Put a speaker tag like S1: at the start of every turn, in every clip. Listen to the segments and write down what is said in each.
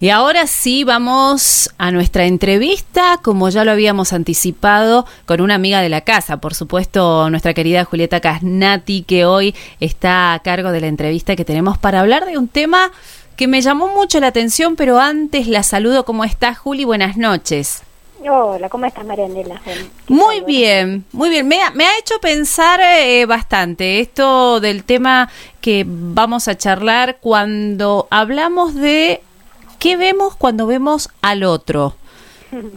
S1: Y ahora sí vamos a nuestra entrevista, como ya lo habíamos anticipado, con una amiga de la casa, por supuesto, nuestra querida Julieta Casnati, que hoy está a cargo de la entrevista que tenemos para hablar de un tema que me llamó mucho la atención, pero antes la saludo. ¿Cómo estás, Juli? Buenas noches.
S2: Hola, ¿cómo estás, Marianela?
S1: Muy bien, muy bien. Me ha, me ha hecho pensar eh, bastante esto del tema que vamos a charlar cuando hablamos de ¿Qué vemos cuando vemos al otro?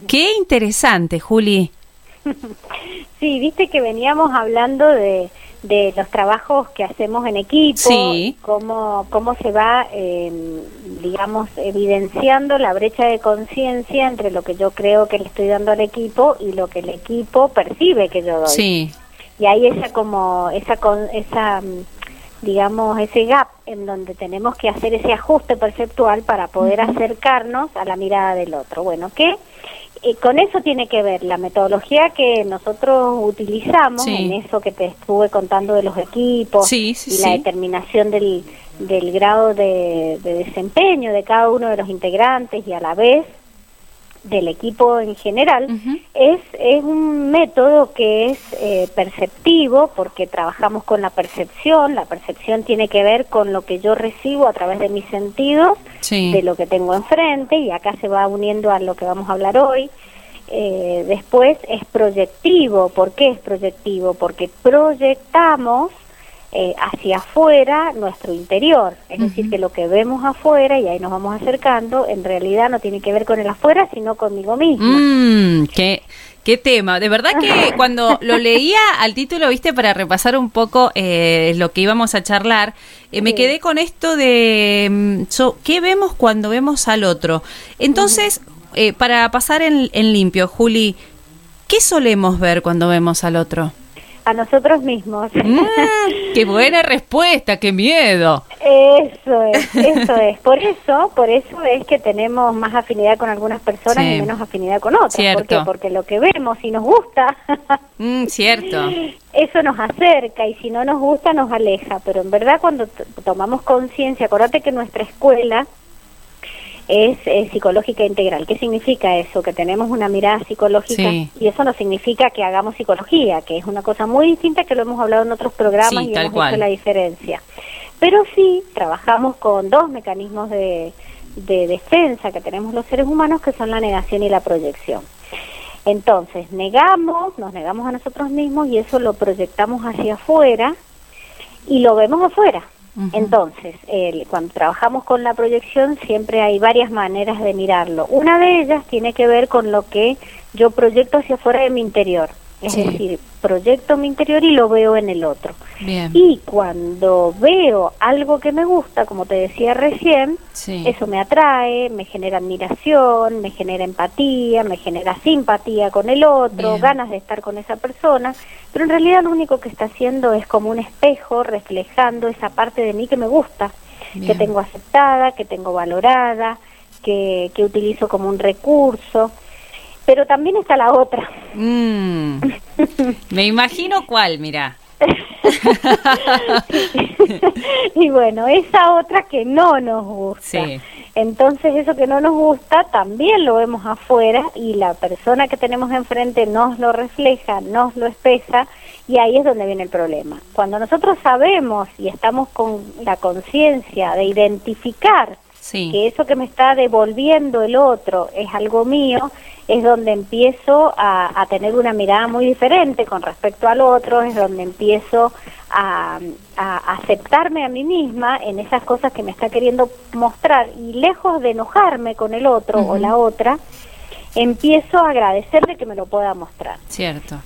S1: Qué interesante, Juli.
S2: Sí, viste que veníamos hablando de, de los trabajos que hacemos en equipo,
S1: sí.
S2: cómo, cómo se va, eh, digamos, evidenciando la brecha de conciencia entre lo que yo creo que le estoy dando al equipo y lo que el equipo percibe que yo doy.
S1: Sí.
S2: Y hay esa como, esa, con, esa mm, digamos, ese gap en donde tenemos que hacer ese ajuste perceptual para poder acercarnos a la mirada del otro. Bueno, ¿qué? Eh, con eso tiene que ver la metodología que nosotros utilizamos en eso que te estuve contando de los equipos
S1: y
S2: la determinación del, del grado de, de desempeño de cada uno de los integrantes y a la vez del equipo en general, es, es un método que es eh, perceptivo porque trabajamos con la percepción, la percepción tiene que ver con lo que yo recibo a través de mis sentidos, de lo que tengo enfrente, y acá se va uniendo a lo que vamos a hablar hoy. Eh, después es proyectivo, ¿por qué es proyectivo? Porque proyectamos eh, hacia afuera nuestro interior. Es decir, que lo que vemos afuera, y ahí nos vamos acercando, en realidad no tiene que ver con el afuera, sino conmigo mismo.
S1: Mm, qué, qué tema. De verdad que cuando lo leía al título, viste, para repasar un poco eh, lo que íbamos a charlar, eh, me quedé con esto de mm, qué vemos cuando vemos al otro. Entonces, para pasar en, en limpio, Juli, ¿qué solemos ver cuando vemos al otro?
S2: A nosotros mismos.
S1: Mm, ¡Qué buena respuesta! ¡Qué miedo!
S2: Eso es, eso es. Por eso, por eso es que tenemos más afinidad con algunas personas y menos afinidad con otras. ¿Por qué? Porque lo que vemos y nos gusta,
S1: mm, cierto.
S2: Eso nos acerca y si no nos gusta nos aleja. Pero en verdad cuando tomamos conciencia, acordate que nuestra escuela es, psicológica integral. ¿Qué significa eso? Que tenemos una mirada psicológica y eso no significa que hagamos psicología, que es una cosa muy distinta que lo hemos hablado en otros programas y hemos visto la diferencia. Pero sí trabajamos con dos mecanismos de, de defensa que tenemos los seres humanos que son la negación y la proyección. Entonces, negamos, nos negamos a nosotros mismos y eso lo proyectamos hacia afuera y lo vemos afuera. Entonces, cuando trabajamos con la proyección siempre hay varias maneras de mirarlo. Una de ellas tiene que ver con lo que yo proyecto hacia afuera de mi interior. Es decir, proyecto mi interior y lo veo en el otro. Y cuando veo algo que me gusta, como te decía recién, eso me atrae, me genera admiración, me genera empatía, me genera simpatía con el otro, ganas de estar con esa persona, pero en realidad lo único que está haciendo es como un espejo reflejando esa parte de mí que me gusta, que tengo aceptada, que tengo valorada, que, que utilizo como un recurso. Pero también está la otra.
S1: Mm. Me imagino cuál, mira.
S2: y bueno, esa otra que no nos gusta. Entonces eso que no nos gusta también lo vemos afuera y la persona que tenemos enfrente nos lo refleja, nos lo expresa y ahí es donde viene el problema. Cuando nosotros sabemos y estamos con la conciencia de identificar que eso que me está devolviendo el otro es algo mío, es donde empiezo a, tener una mirada muy diferente con respecto al otro, es donde empiezo a, aceptarme a mí misma en esas cosas que me está queriendo mostrar y lejos de enojarme con el otro o la otra, empiezo a agradecerle que me lo pueda mostrar.
S1: Cierto.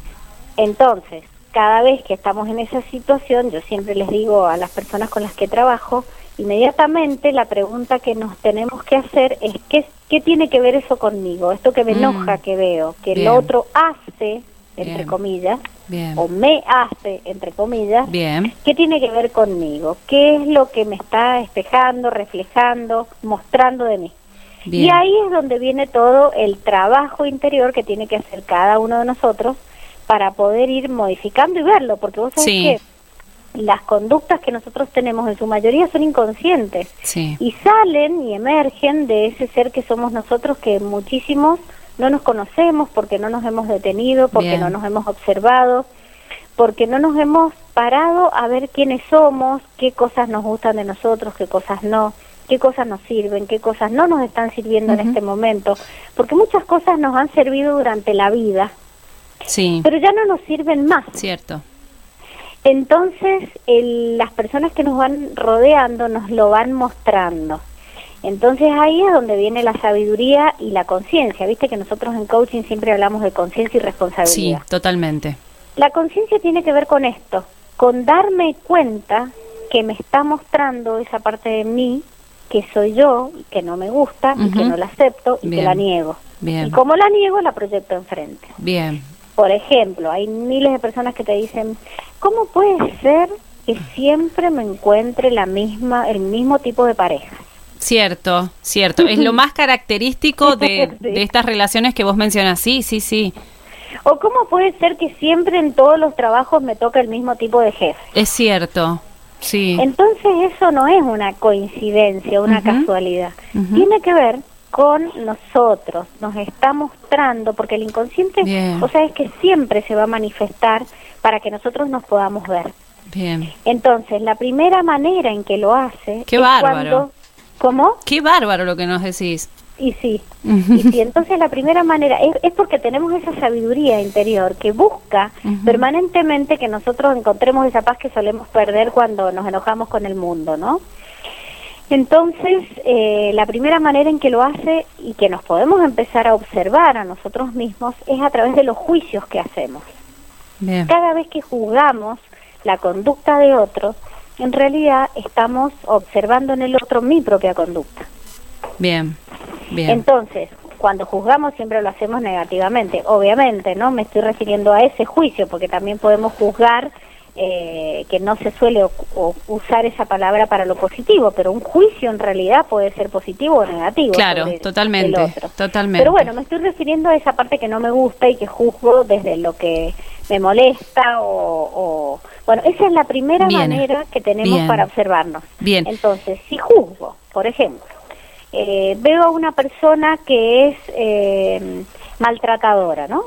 S2: Entonces, cada vez que estamos en esa situación, yo siempre les digo a las personas con las que trabajo, inmediatamente la pregunta que nos tenemos que hacer es ¿qué, qué tiene que ver eso conmigo? Esto que me mm. enoja que veo, que el otro hace, entre comillas, o me hace, entre comillas,
S1: Bien.
S2: ¿qué tiene que ver conmigo? ¿Qué es lo que me está espejando, reflejando, mostrando de mí? Y ahí es donde viene todo el trabajo interior que tiene que hacer cada uno de nosotros para poder ir modificando y verlo, porque vos sabés que las conductas que nosotros tenemos en su mayoría son inconscientes y salen y emergen de ese ser que somos nosotros que muchísimos no nos conocemos porque no nos hemos detenido, porque no nos hemos observado, porque no nos hemos parado a ver quiénes somos, qué cosas nos gustan de nosotros, qué cosas no, qué cosas nos sirven, qué cosas no nos están sirviendo en este momento, porque muchas cosas nos han servido durante la vida, sí. pero ya no nos sirven más.
S1: Cierto.
S2: Entonces, las personas que nos van rodeando nos lo van mostrando. Entonces ahí es donde viene la sabiduría y la conciencia. Viste que nosotros en coaching siempre hablamos de conciencia y responsabilidad.
S1: Sí, totalmente.
S2: La conciencia tiene que ver con esto, con darme cuenta que me está mostrando esa parte de mí que soy yo, que no me gusta, y que no la acepto y que la niego. Bien. Y como la niego, la proyecto enfrente.
S1: Bien.
S2: Por ejemplo, hay miles de personas que te dicen, ¿cómo puede ser que siempre me encuentre la misma, el mismo tipo de pareja?
S1: Cierto, cierto. es lo más característico de, de estas relaciones que vos mencionas. Sí, sí, sí.
S2: ¿O cómo puede ser que siempre en todos los trabajos me toca el mismo tipo de jefe?
S1: Es cierto, sí.
S2: Entonces eso no es una coincidencia, una casualidad. Tiene que ver con nosotros, nos está mostrando, porque el inconsciente, o sea, es que siempre se va a manifestar para que nosotros nos podamos ver. Bien. Entonces, la primera manera en que lo hace
S1: Qué bárbaro.
S2: ¿Cómo?
S1: Qué bárbaro lo que nos decís.
S2: Y sí, y sí, entonces la primera manera es, es, porque tenemos esa sabiduría interior que busca permanentemente que nosotros encontremos esa paz que solemos perder cuando nos enojamos con el mundo, ¿no? Entonces, eh, la primera manera en que lo hace y que nos podemos empezar a observar a nosotros mismos es a través de los juicios que hacemos. Cada vez que juzgamos la conducta de otro, en realidad estamos observando en el otro mi propia conducta.
S1: Bien, bien.
S2: Entonces, cuando juzgamos siempre lo hacemos negativamente. Obviamente, ¿no? Me estoy refiriendo a ese juicio, porque también podemos juzgar eh, que no se suele usar esa palabra para lo positivo, pero un juicio en realidad puede ser positivo o negativo.
S1: Claro, totalmente, totalmente.
S2: Pero bueno, me estoy refiriendo a esa parte que no me gusta y que juzgo desde lo que me molesta o, bueno, esa es la primera manera que tenemos para observarnos.
S1: Bien.
S2: Entonces, si juzgo, por ejemplo, eh, veo a una persona que es eh, maltratadora, ¿no?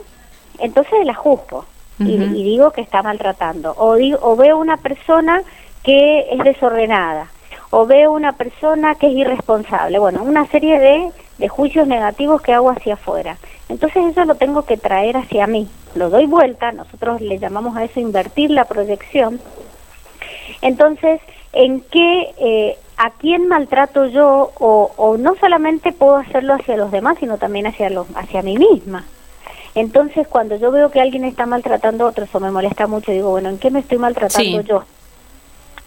S2: Entonces la juzgo y, digo que está maltratando. O, o veo una persona que es desordenada. O veo una persona que es irresponsable. Bueno, una serie de, de juicios negativos que hago hacia afuera. Entonces eso lo tengo que traer hacia mí. Lo doy vuelta, nosotros le llamamos a eso invertir la proyección. Entonces, ¿en qué, eh, a quién maltrato yo? O, o no solamente puedo hacerlo hacia los demás, sino también hacia, los, hacia mí misma. Entonces, cuando yo veo que alguien está maltratando a otro, eso me molesta mucho. Digo, bueno, ¿en qué me estoy maltratando yo?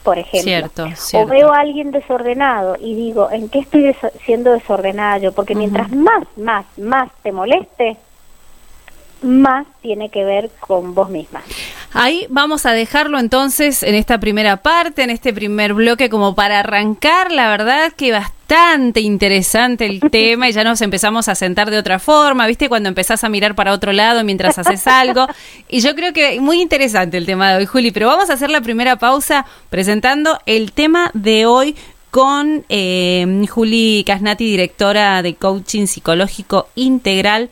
S2: Por ejemplo.
S1: Cierto,
S2: O veo a alguien desordenado y digo, ¿en qué estoy siendo desordenada yo? Porque mientras más, más, más te moleste, más tiene que ver con vos misma.
S1: Ahí vamos a dejarlo entonces en esta primera parte, en este primer bloque, como para arrancar. La verdad que bastante interesante el tema y ya nos empezamos a sentar de otra forma, ¿viste? Cuando empezás a mirar para otro lado mientras haces algo. Y yo creo que muy interesante el tema de hoy, Juli. Pero vamos a hacer la primera pausa presentando el tema de hoy con eh, Juli Casnati, directora de Coaching Psicológico Integral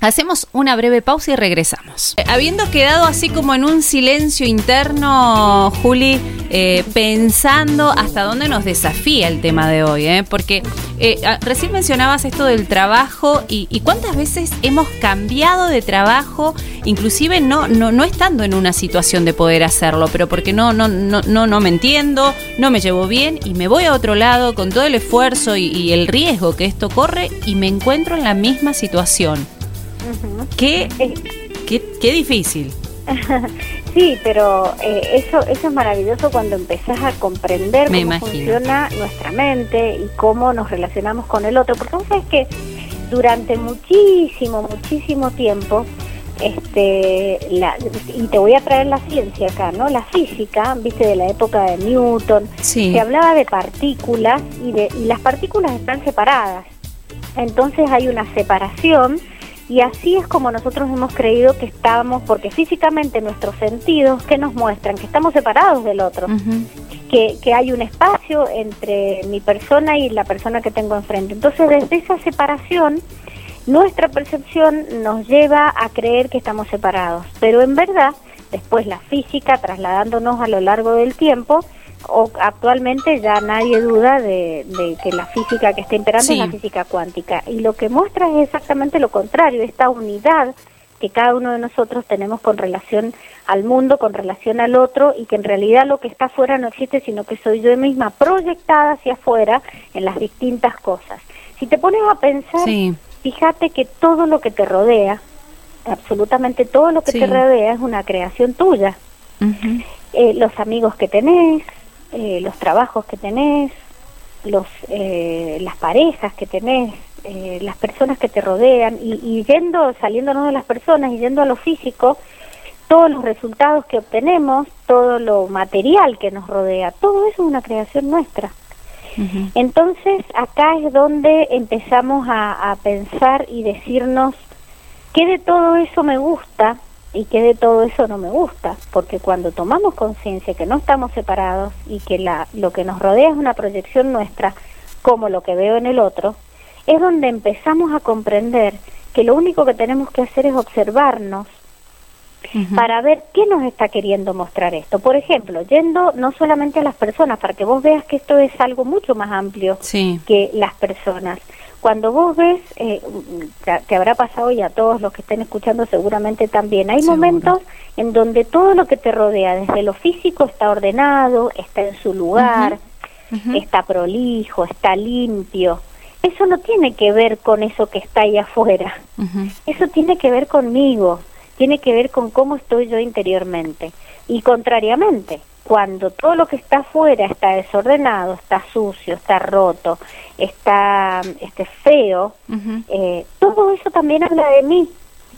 S1: Hacemos una breve pausa y regresamos. Habiendo quedado así como en un silencio interno, Juli, eh, pensando hasta dónde nos desafía el tema de hoy, ¿eh? porque eh, recién mencionabas esto del trabajo y, cuántas veces hemos cambiado de trabajo, inclusive no, no, no estando en una situación de poder hacerlo, pero porque no, no, no, no, no me entiendo, no me llevo bien y me voy a otro lado con todo el esfuerzo y el riesgo que esto corre y me encuentro en la misma situación. Qué, qué, difícil.
S2: sí, pero eh, eso, eso es maravilloso cuando empezás a comprender cómo funciona nuestra mente y cómo nos relacionamos con el otro. Porque sabes que durante muchísimo, muchísimo tiempo, este, la, y te voy a traer la ciencia acá, ¿no? La física, viste, de la época de Newton, se hablaba de partículas y, de, y las partículas están separadas. Entonces hay una separación Y así es como nosotros hemos creído que estamos, porque físicamente nuestros sentidos, que nos muestran? Que estamos separados del otro, que, que hay un espacio entre mi persona y la persona que tengo enfrente. Entonces, desde esa separación, nuestra percepción nos lleva a creer que estamos separados, pero en verdad, después la física, trasladándonos a lo largo del tiempo, o actualmente ya nadie duda de, que la física que está imperando es la física cuántica. Y lo que muestra es exactamente lo contrario, esta unidad que cada uno de nosotros tenemos con relación al mundo, con relación al otro, y que en realidad lo que está afuera no existe, sino que soy yo misma proyectada hacia afuera en las distintas cosas. Si te pones a pensar, fíjate que todo lo que te rodea, absolutamente todo lo que te rodea es una creación tuya. Eh, los amigos que tenés, eh, los trabajos que tenés, los, eh, las parejas que tenés, eh, las personas que te rodean y, y yendo, saliéndonos de las personas y yendo a lo físico, todos los resultados que obtenemos, todo lo material que nos rodea, todo eso es una creación nuestra. Entonces, acá es donde empezamos a, a pensar y decirnos qué de todo eso me gusta y que de todo eso no me gusta, porque cuando tomamos conciencia que no estamos separados y que la, lo que nos rodea es una proyección nuestra, como lo que veo en el otro, es donde empezamos a comprender que lo único que tenemos que hacer es observarnos para ver qué nos está queriendo mostrar esto. Por ejemplo, yendo no solamente a las personas, para que vos veas que esto es algo mucho más amplio que las personas. Cuando vos ves, eh, te, habrá pasado y a todos los que estén escuchando seguramente también, hay momentos en donde todo lo que te rodea, desde lo físico, está ordenado, está en su lugar, está prolijo, está limpio. Eso no tiene que ver con eso que está ahí afuera, eso tiene que ver conmigo, tiene que ver con cómo estoy yo interiormente. Y contrariamente, cuando todo lo que está afuera está desordenado, está sucio, está roto, está este, feo, eh, todo eso también habla de mí.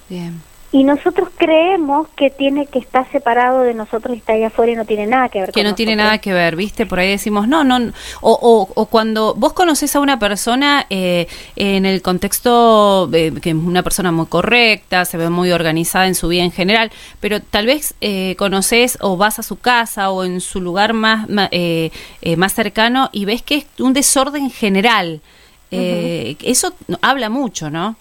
S2: Bien. Y nosotros creemos que tiene que estar separado de nosotros y está ahí afuera y no tiene nada que ver.
S1: Que no tiene nada que ver, ¿viste? Por ahí decimos, no, no. O, o, cuando vos conoces a una persona eh, en el contexto que es una persona muy correcta, se ve muy organizada en su vida en general, pero tal vez eh, conoces o vas a su casa o en su lugar más, eh, eh, más cercano y ves que es un desorden general. Eso habla mucho, ¿no?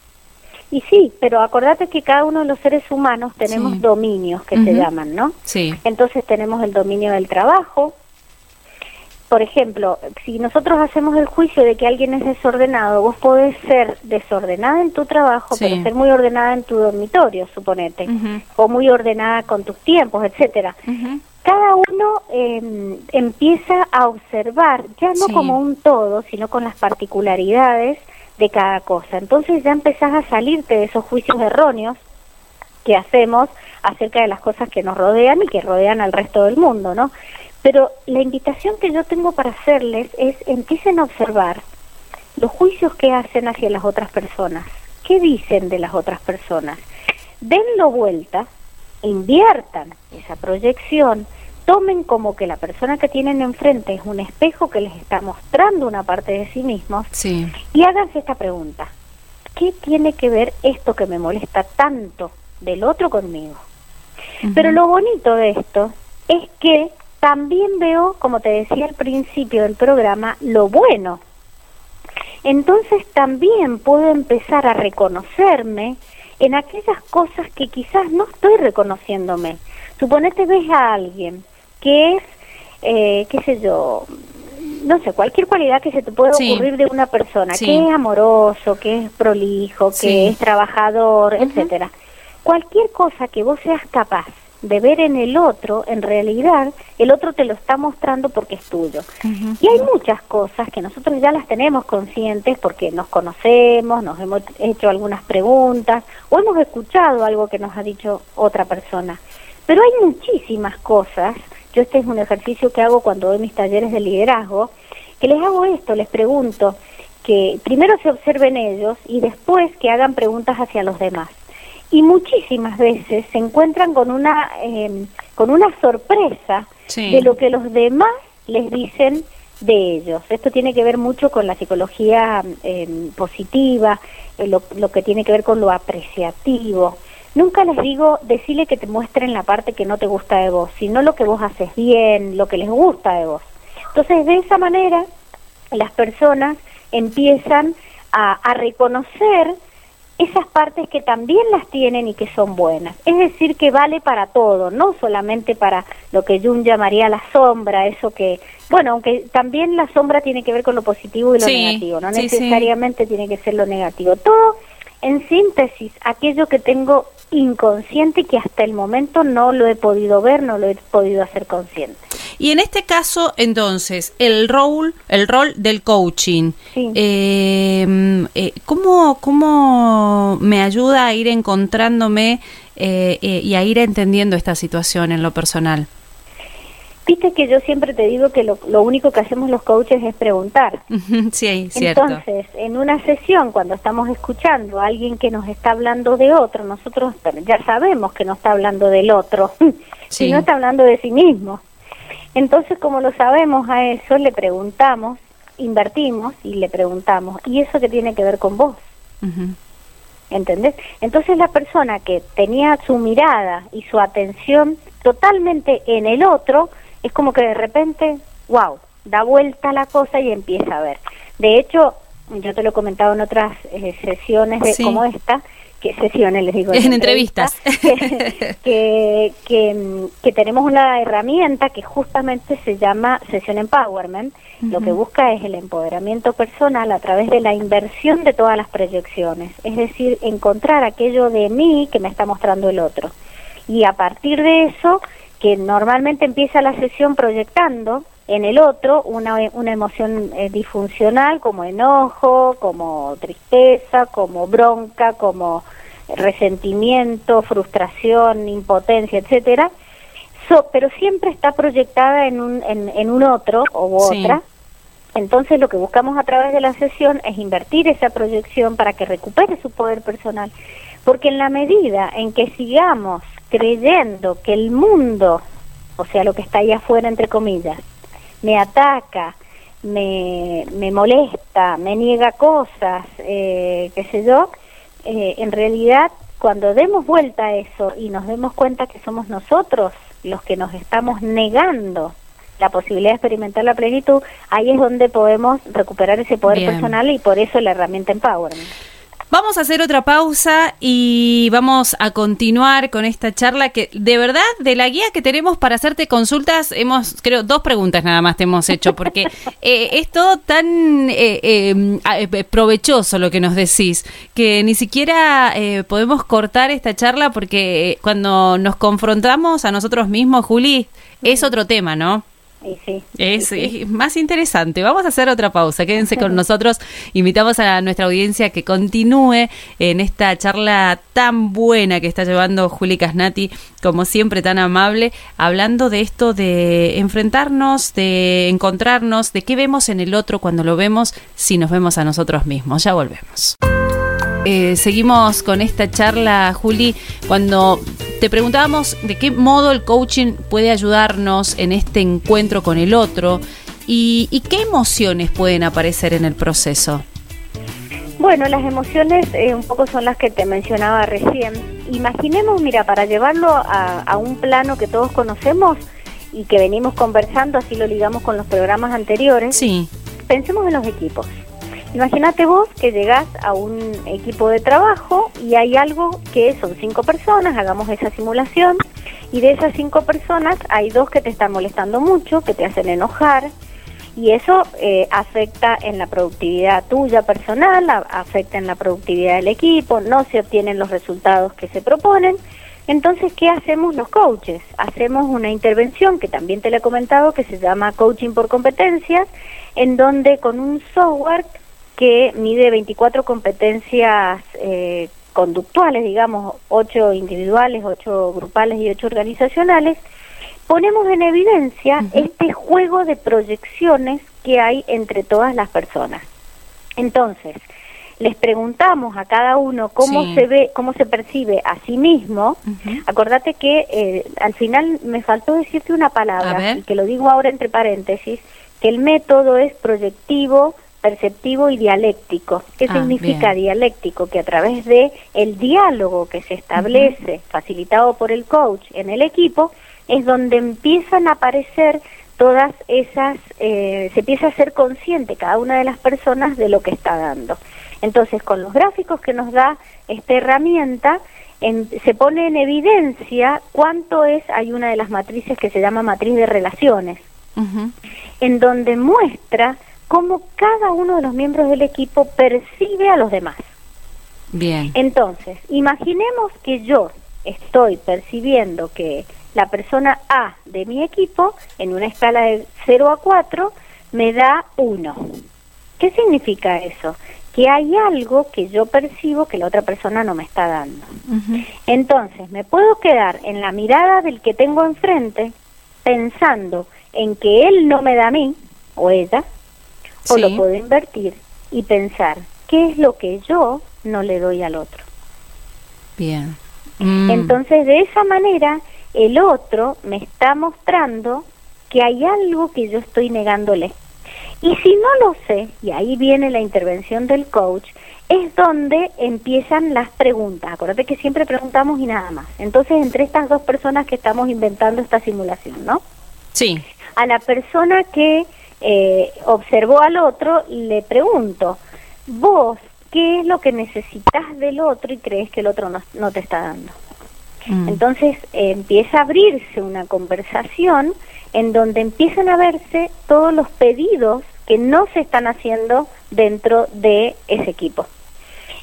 S2: Y sí, pero acordate que cada uno de los seres humanos tenemos dominios que se llaman, ¿no?
S1: Sí.
S2: Entonces tenemos el dominio del trabajo. Por ejemplo, si nosotros hacemos el juicio de que alguien es desordenado, vos podés ser desordenada en tu trabajo, pero ser muy ordenada en tu dormitorio, suponete, o muy ordenada con tus tiempos, etcétera. Cada uno em, empieza a observar, ya no como un todo, sino con las particularidades de cada cosa. Entonces ya empezás a salirte de esos juicios erróneos que hacemos acerca de las cosas que nos rodean y que rodean al resto del mundo, ¿no? Pero la invitación que yo tengo para hacerles es empiecen a observar los juicios que hacen hacia las otras personas. ¿Qué dicen de las otras personas? Denlo vuelta, inviertan esa proyección tomen como que la persona que tienen enfrente es un espejo que les está mostrando una parte de sí mismos y háganse esta pregunta. ¿Qué tiene que ver esto que me molesta tanto del otro conmigo? Pero lo bonito de esto es que también veo, como te decía al principio del programa, lo bueno. Entonces también puedo empezar a reconocerme en aquellas cosas que quizás no estoy reconociéndome. Suponete ves a alguien que es, eh, qué sé yo, no sé, cualquier cualidad que se te pueda ocurrir de una persona, que es amoroso, que es prolijo, que es trabajador, etcétera. Cualquier cosa que vos seas capaz de ver en el otro, en realidad el otro te lo está mostrando porque es tuyo. Y hay muchas cosas que nosotros ya las tenemos conscientes porque nos conocemos, nos hemos hecho algunas preguntas o hemos escuchado algo que nos ha dicho otra persona. Pero hay muchísimas cosas yo este es un ejercicio que hago cuando doy mis talleres de liderazgo, que les hago esto, les pregunto que primero se observen ellos y después que hagan preguntas hacia los demás. Y muchísimas veces se encuentran con una, em, con una sorpresa de lo que los demás les dicen de ellos. Esto tiene que ver mucho con la psicología em, positiva, eh, lo, lo, que tiene que ver con lo apreciativo. Nunca les digo decirle que te muestren la parte que no te gusta de vos, sino lo que vos haces bien, lo que les gusta de vos. Entonces, de esa manera, las personas empiezan a, a reconocer esas partes que también las tienen y que son buenas. Es decir, que vale para todo, no solamente para lo que Jung llamaría la sombra, eso que, bueno, aunque también la sombra tiene que ver con lo positivo y lo negativo, no necesariamente tiene que ser lo negativo. Todo, en síntesis, aquello que tengo inconsciente que hasta el momento no lo he podido ver, no lo he podido hacer consciente.
S1: Y en este caso, entonces, el rol, el rol del coaching, em, eh, ¿cómo, ¿cómo, me ayuda a ir encontrándome eh, eh, y a ir entendiendo esta situación en lo personal?
S2: Viste que yo siempre te digo que lo, lo único que hacemos los coaches es preguntar.
S1: sí, cierto.
S2: Entonces, en una sesión, cuando estamos escuchando a alguien que nos está hablando de otro, nosotros ya sabemos que no está hablando del otro, sino está hablando de sí mismo. Entonces, como lo sabemos a eso, le preguntamos, invertimos y le preguntamos, ¿y eso qué tiene que ver con vos? ¿Entendés? Entonces la persona que tenía su mirada y su atención totalmente en el otro, es como que de repente, wow, da vuelta la cosa y empieza a ver. De hecho, yo te lo he comentado en otras eh, sesiones de, como esta, que sesiones les digo
S1: en, entrevistas.
S2: que, que, tenemos una herramienta que justamente se llama sesión empowerment. Lo que busca es el empoderamiento personal a través de la inversión de todas las proyecciones. Es decir encontrar aquello de mí que me está mostrando el otro. Y a partir de eso que normalmente empieza la sesión proyectando en el otro una, una emoción eh, disfuncional como enojo, como tristeza, como bronca, como resentimiento, frustración, impotencia, etcétera, pero siempre está proyectada en un, en, un otro o otra. Entonces lo que buscamos a través de la sesión es invertir esa proyección para que recupere su poder personal, porque en la medida en que sigamos creyendo que el mundo, o sea, lo que está ahí afuera, entre comillas, me ataca, me, me molesta, me niega cosas, eh, qué sé yo, eh, en realidad cuando demos vuelta a eso y nos demos cuenta que somos nosotros los que nos estamos negando la posibilidad de experimentar la plenitud, ahí es donde podemos recuperar ese poder personal y por eso la herramienta Empowerment.
S1: Vamos a hacer otra pausa y vamos a continuar con esta charla que de verdad de la guía que tenemos para hacerte consultas hemos creo dos preguntas nada más te hemos hecho porque eh, es todo tan eh, eh, provechoso lo que nos decís que ni siquiera podemos cortar esta charla porque cuando nos confrontamos a nosotros mismos Juli es otro tema, ¿no? Es, más interesante. Vamos a hacer otra pausa. Quédense con nosotros. Invitamos a nuestra audiencia que continúe en esta charla tan buena que está llevando Juli Casnati, como siempre tan amable, hablando de esto de enfrentarnos, de encontrarnos, de qué vemos en el otro cuando lo vemos, si nos vemos a nosotros mismos. Ya volvemos. Eh, seguimos con esta charla, Juli, cuando te preguntábamos de qué modo el coaching puede ayudarnos en este encuentro con el otro y, qué emociones pueden aparecer en el proceso.
S2: Bueno, las emociones eh, un poco son las que te mencionaba recién. Imaginemos, mira, para llevarlo a, a un plano que todos conocemos y que venimos conversando, así lo ligamos con los programas anteriores.
S1: Sí.
S2: Pensemos en los equipos. Imagínate vos que llegás a un equipo de trabajo y hay algo que son cinco personas, hagamos esa simulación, y de esas cinco personas hay dos que te están molestando mucho, que te hacen enojar, y eso eh, afecta en la productividad tuya personal, afecta en la productividad del equipo, no se obtienen los resultados que se proponen. Entonces, ¿qué hacemos los coaches? Hacemos una intervención que también te le he comentado que se llama coaching por competencias, en donde con un software que mide 24 competencias eh, conductuales, digamos, 8 individuales, 8 grupales y 8 organizacionales, ponemos en evidencia este juego de proyecciones que hay entre todas las personas. Entonces, les preguntamos a cada uno cómo se ve, cómo se percibe a sí mismo. Acordate que eh, al final me faltó decirte una palabra, y que lo digo ahora entre paréntesis, que el método es proyectivo, perceptivo y dialéctico. ¿Qué
S1: Ah,
S2: significa
S1: bien.
S2: dialéctico? Que a través de el diálogo que se establece, facilitado por el coach en el equipo, es donde empiezan a aparecer todas esas, eh, se empieza a ser consciente cada una de las personas de lo que está dando. Entonces, con los gráficos que nos da esta herramienta, en- se pone en evidencia cuánto es, hay una de las matrices que se llama matriz de relaciones, en donde muestra cómo cada uno de los miembros del equipo percibe a los demás.
S1: Bien.
S2: Entonces, imaginemos que yo estoy percibiendo que la persona A de mi equipo, en una escala de 0 a 4, me da 1. ¿Qué significa eso? Que hay algo que yo percibo que la otra persona no me está dando. Entonces, me puedo quedar en la mirada del que tengo enfrente pensando en que él no me da a mí o ella, o lo puedo invertir y pensar qué es lo que yo no le doy al otro.
S1: Bien. Mm.
S2: Entonces, de esa manera, el otro me está mostrando que hay algo que yo estoy negándole. Y si no lo sé, y ahí viene la intervención del coach, es donde empiezan las preguntas. Acuérdate que siempre preguntamos y nada más. Entonces, entre estas dos personas que estamos inventando esta simulación, ¿no?
S1: Sí.
S2: a la persona que eh, observó al otro le pregunto, vos, ¿qué es lo que necesitas del otro y crees que el otro no, no te está dando?
S1: Mm.
S2: Entonces eh, empieza a abrirse una conversación en donde empiezan a verse todos los pedidos que no se están haciendo dentro de ese equipo.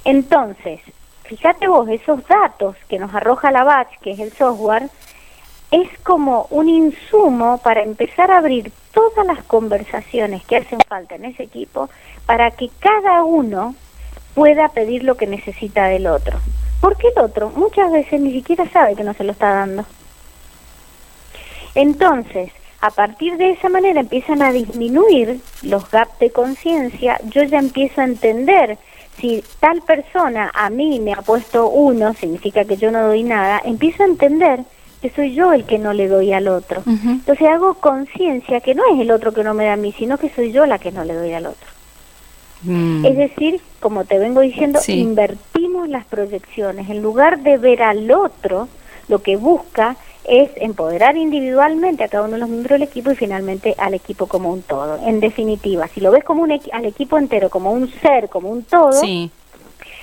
S2: Entonces, fíjate vos, esos datos que nos arroja la batch, que es el software, es como un insumo para empezar a abrir todas las conversaciones que hacen falta en ese equipo para que cada uno pueda pedir lo que necesita del otro. Porque el otro muchas veces ni siquiera sabe que no se lo está dando. Entonces, a partir de esa manera empiezan a disminuir los gaps de conciencia, yo ya empiezo a entender si tal persona a mí me ha puesto uno, significa que yo no doy nada, empiezo a entender que soy yo el que no le doy al otro. Entonces hago conciencia que no es el otro que no me da a mí, sino que soy yo la que no le doy al otro.
S1: Mm.
S2: Es decir, como te vengo diciendo,
S1: Sí.
S2: invertimos las proyecciones. En lugar de ver al otro, lo que busca es empoderar individualmente a cada uno de los miembros del equipo y finalmente al equipo como un todo. En definitiva, si lo ves como un al equipo entero, como un ser, como un todo,
S1: Sí.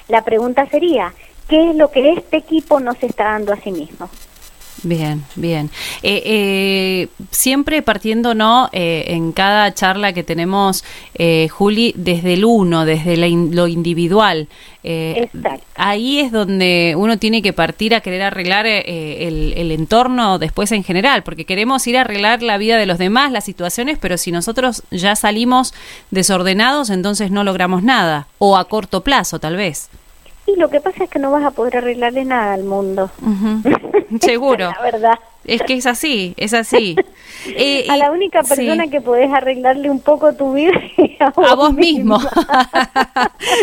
S2: la pregunta sería, ¿qué es lo que este equipo no se está dando a sí mismo?
S1: Bien, bien. Eh, eh, siempre partiendo, ¿no? Eh, en cada charla que tenemos, eh, Juli, desde el uno, desde la in- lo individual. Eh,
S2: Exacto.
S1: ahí es donde uno tiene que partir a querer arreglar eh, el, el entorno después en general, porque queremos ir a arreglar la vida de los demás, las situaciones, pero si nosotros ya salimos desordenados, entonces no logramos nada, o a corto plazo, tal vez.
S2: Y lo que pasa es que no vas a poder arreglarle nada al mundo.
S1: Seguro.
S2: la verdad.
S1: Es que es así, es así. Eh,
S2: a la única persona
S1: sí.
S2: que podés arreglarle un poco tu vida es a vos,
S1: a vos mismo.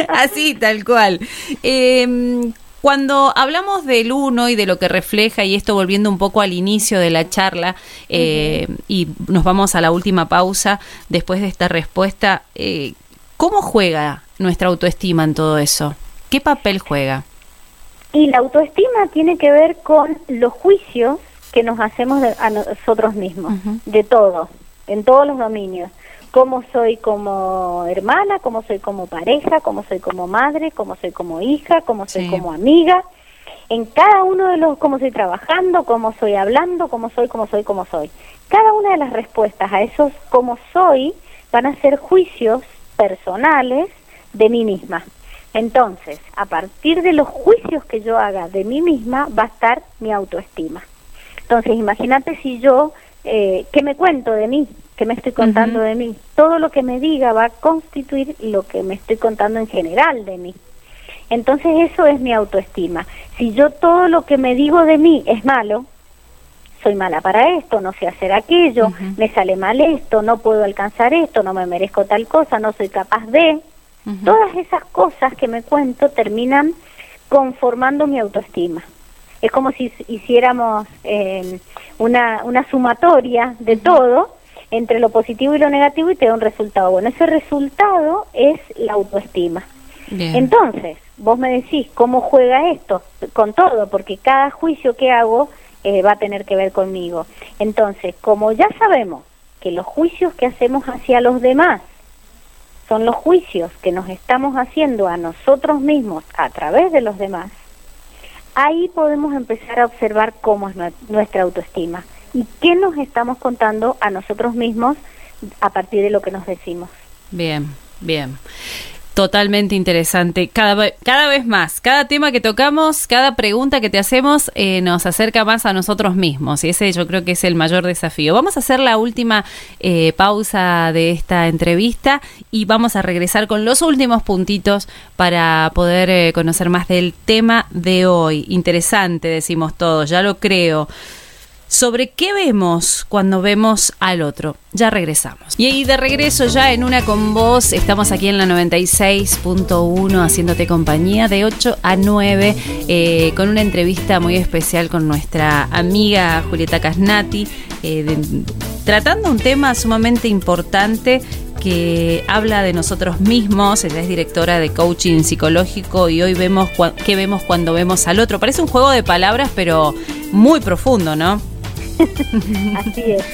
S1: Así, tal cual. Eh, cuando hablamos del uno y de lo que refleja, y esto volviendo un poco al inicio de la charla, eh, y nos vamos a la última pausa después de esta respuesta, eh, ¿cómo juega nuestra autoestima en todo eso? ¿Qué papel juega?
S2: Y la autoestima tiene que ver con los juicios que nos hacemos de- a nosotros mismos, de todo, en todos los dominios. Cómo soy como hermana, cómo soy como pareja, cómo soy como madre, cómo soy como hija, cómo soy
S1: Sí.
S2: como amiga. En cada uno de los, cómo estoy trabajando, cómo soy hablando, cómo soy, cómo soy, cómo soy. Cada una de las respuestas a esos cómo soy van a ser juicios personales de mí misma. Entonces, a partir de los juicios que yo haga de mí misma, va a estar mi autoestima. Entonces, imagínate si yo, eh, ¿qué me cuento de mí? ¿Qué me estoy contando de mí? Todo lo que me diga va a constituir lo que me estoy contando en general de mí. Entonces, eso es mi autoestima. Si yo todo lo que me digo de mí es malo, soy mala para esto, no sé hacer aquello, me sale mal esto, no puedo alcanzar esto, no me merezco tal cosa, no soy capaz de, Todas esas cosas que me cuento terminan conformando mi autoestima. Es como si hiciéramos eh, una, una sumatoria de todo entre lo positivo y lo negativo y te da un resultado. Bueno, ese resultado es la autoestima. Entonces, vos me decís, ¿cómo juega esto? Con todo, porque cada juicio que hago eh, va a tener que ver conmigo. Entonces, como ya sabemos que los juicios que hacemos hacia los demás son los juicios que nos estamos haciendo a nosotros mismos a través de los demás, ahí podemos empezar a observar cómo es nuestra autoestima y qué nos estamos contando a nosotros mismos a partir de lo que nos decimos.
S1: Bien, bien totalmente interesante. Cada, cada vez más, cada tema que tocamos, cada pregunta que te hacemos eh, nos acerca más a nosotros mismos y ese yo creo que es el mayor desafío. Vamos a hacer la última eh, pausa de esta entrevista y vamos a regresar con los últimos puntitos para poder eh, conocer más del tema de hoy. Interesante, decimos todos, ya lo creo sobre qué vemos cuando vemos al otro. Ya regresamos. Y de regreso ya en una con vos, estamos aquí en la 96.1 haciéndote compañía de 8 a 9 eh, con una entrevista muy especial con nuestra amiga Julieta Casnati, eh, tratando un tema sumamente importante que habla de nosotros mismos, ella es directora de coaching psicológico y hoy vemos qué vemos cuando vemos al otro. Parece un juego de palabras, pero muy profundo, ¿no?
S2: Así es.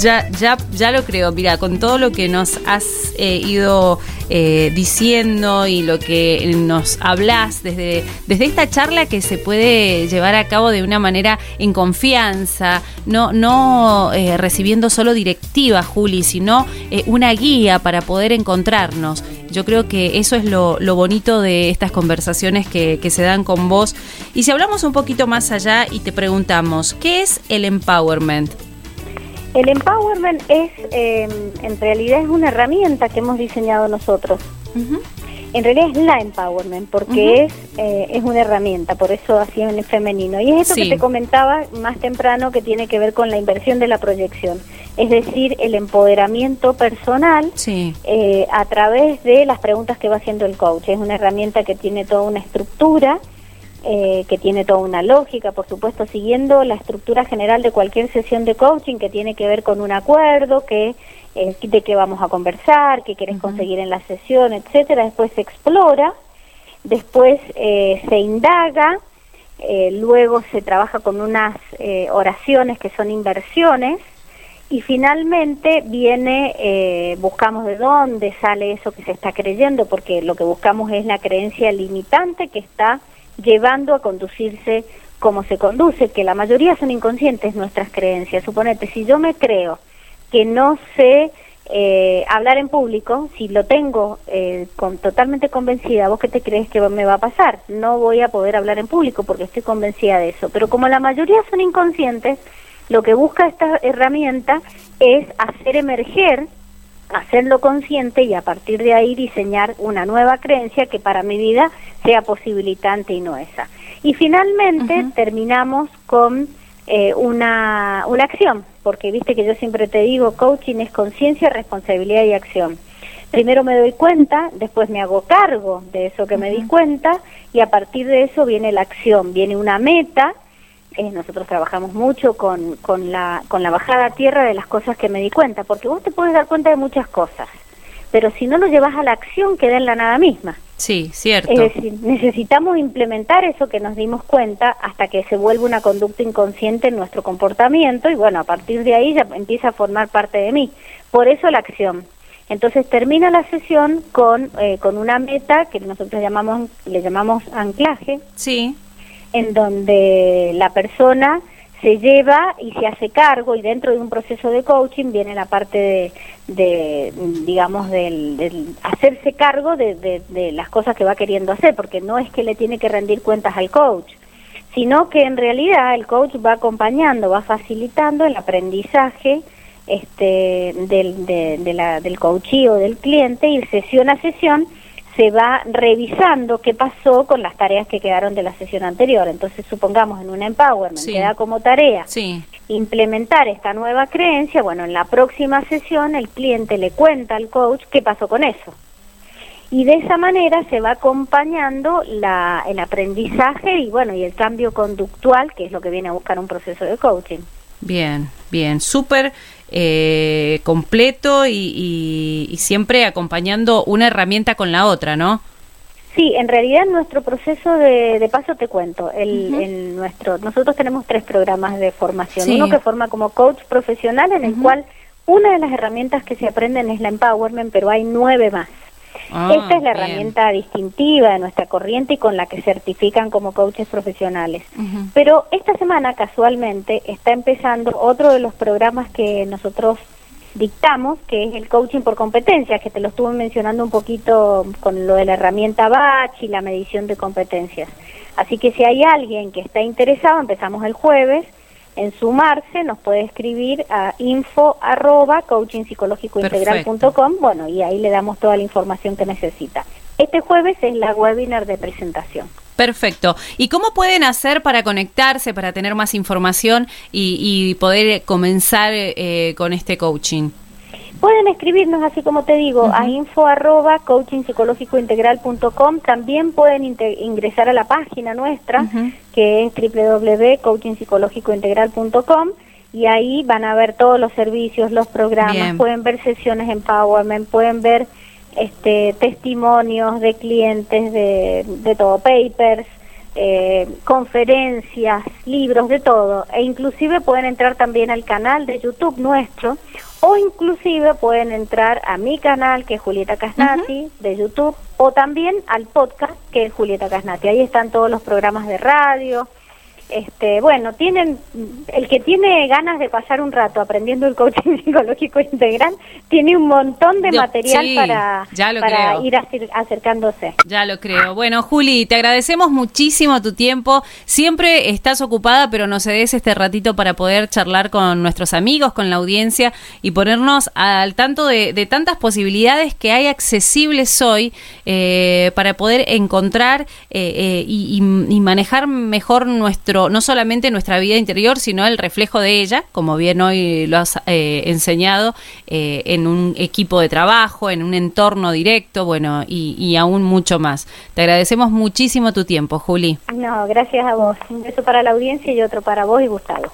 S1: Ya, ya, ya lo creo. Mira, con todo lo que nos has eh, ido eh, diciendo y lo que nos hablas desde, desde esta charla que se puede llevar a cabo de una manera en confianza, no, no eh, recibiendo solo directiva, Juli, sino una guía para poder encontrarnos. Yo creo que eso es lo, lo bonito de estas conversaciones que, que se dan con vos. Y si hablamos un poquito más allá y te preguntamos, ¿qué es el empowerment?
S2: El empowerment es, em, en realidad es una herramienta que hemos diseñado nosotros. En realidad es la empowerment, porque es, eh, es una herramienta, por eso así en femenino. Y es esto que te comentaba más temprano que tiene que ver con la inversión de la proyección. Es decir, el empoderamiento personal eh, a través de las preguntas que va haciendo el coach. Es una herramienta que tiene toda una estructura eh, que tiene toda una lógica, por supuesto, siguiendo la estructura general de cualquier sesión de coaching que tiene que ver con un acuerdo, que eh, de qué vamos a conversar, qué quieres conseguir en la sesión, etcétera. Después se explora, después eh, se indaga, luego se trabaja con unas oraciones que son inversiones y finalmente viene, buscamos de dónde sale eso que se está creyendo, porque lo que buscamos es la creencia limitante que está llevando a conducirse como se conduce, que la mayoría son inconscientes nuestras creencias. Suponete, si yo me creo que no sé eh, hablar en público, si lo tengo eh, con, totalmente convencida, ¿vos qué te crees que me va a pasar? No voy a poder hablar en público porque estoy convencida de eso. Pero como la mayoría son inconscientes, lo que busca esta herramienta es hacer emerger hacerlo consciente y a partir de ahí diseñar una nueva creencia que para mi vida sea posibilitante y no esa. Y finalmente terminamos con eh, una, una acción, porque viste que yo siempre te digo, coaching es conciencia, responsabilidad y acción. Primero me doy cuenta, después me hago cargo de eso que me di cuenta y a partir de eso viene la acción, viene una meta eh, nosotros trabajamos mucho con, con, la, con la bajada a tierra de las cosas que me di cuenta, porque vos te puedes dar cuenta de muchas cosas, pero si no lo llevas a la acción queda en la nada misma.
S1: Sí, cierto.
S2: Es decir, necesitamos implementar eso que nos dimos cuenta hasta que se vuelva una conducta inconsciente en nuestro comportamiento y bueno, a partir de ahí ya empieza a formar parte de mí. Por eso la acción. Entonces termina la sesión con, eh, con una meta que nosotros llamamos, le llamamos anclaje.
S1: Sí
S2: en donde la persona se lleva y se hace cargo y dentro de un proceso de coaching viene la parte de, digamos, del, hacerse cargo de, de, las cosas que va queriendo hacer, porque no es que le tiene que rendir cuentas al coach, sino que en realidad el coach va acompañando, va facilitando el aprendizaje este, del, de, del coachí del cliente y sesión a sesión se va revisando qué pasó con las tareas que quedaron de la sesión anterior. Entonces, supongamos en un empowerment queda como tarea implementar esta nueva creencia, bueno, en la próxima sesión el cliente le cuenta al coach qué pasó con eso. Y de esa manera se va acompañando la, el aprendizaje y bueno, y el cambio conductual, que es lo que viene a buscar un proceso de coaching.
S1: Bien, bien, súper eh, completo y, siempre acompañando una herramienta con la otra, ¿no?
S2: Sí, en realidad nuestro proceso de, paso te cuento. El, nuestro, nosotros tenemos tres programas de formación. Uno que forma como coach profesional, en el cual una de las herramientas que se aprenden es la empowerment, pero hay nueve más. Ah, Esta es la herramienta distintiva de nuestra corriente y con la que certifican como coaches profesionales. Pero esta semana, casualmente, está empezando otro de los programas que nosotros dictamos, que es el coaching por competencias, que te lo estuve mencionando un poquito con lo de la herramienta Batch y la medición de competencias. Así que si hay alguien que está interesado, empezamos el jueves en sumarse nos puede escribir a info arroba bueno, y ahí le damos toda la información que necesita. Este jueves es la webinar de presentación.
S1: Perfecto. ¿Y cómo pueden hacer para conectarse, para tener más información y, poder comenzar eh, con este coaching?
S2: Pueden escribirnos, así como te digo, a info arroba También pueden ingresar a la página nuestra, que es www.coachingpsicológicointegral.com y ahí van a ver todos los servicios, los programas, pueden ver sesiones empowerment, pueden ver este testimonios de clientes de, de todo, papers, eh, conferencias, libros, de todo. E inclusive pueden entrar también al canal de YouTube nuestro o inclusive pueden entrar a mi canal que es Julieta Casnati de YouTube o también al podcast que es Julieta Casnati. Ahí están todos los programas de radio, este, bueno, tienen el que tiene ganas de pasar un rato aprendiendo el coaching psicológico integral, tiene un montón de material para, para ir acercándose.
S1: Ya lo creo. Bueno, Juli, te agradecemos muchísimo tu tiempo. Siempre estás ocupada, pero nos cedes este ratito para poder charlar con nuestros amigos, con la audiencia y ponernos al tanto de, tantas posibilidades que hay accesibles hoy eh, para poder encontrar eh, eh, y manejar mejor nuestro no solamente nuestra vida interior, sino el reflejo de ella, como bien hoy lo has eh, enseñado, eh, en un equipo de trabajo, en un entorno directo, bueno, y, y aún mucho más. Te agradecemos muchísimo tu tiempo, Juli.
S2: No, gracias a vos. Un beso para la audiencia y otro para vos y Gustavo.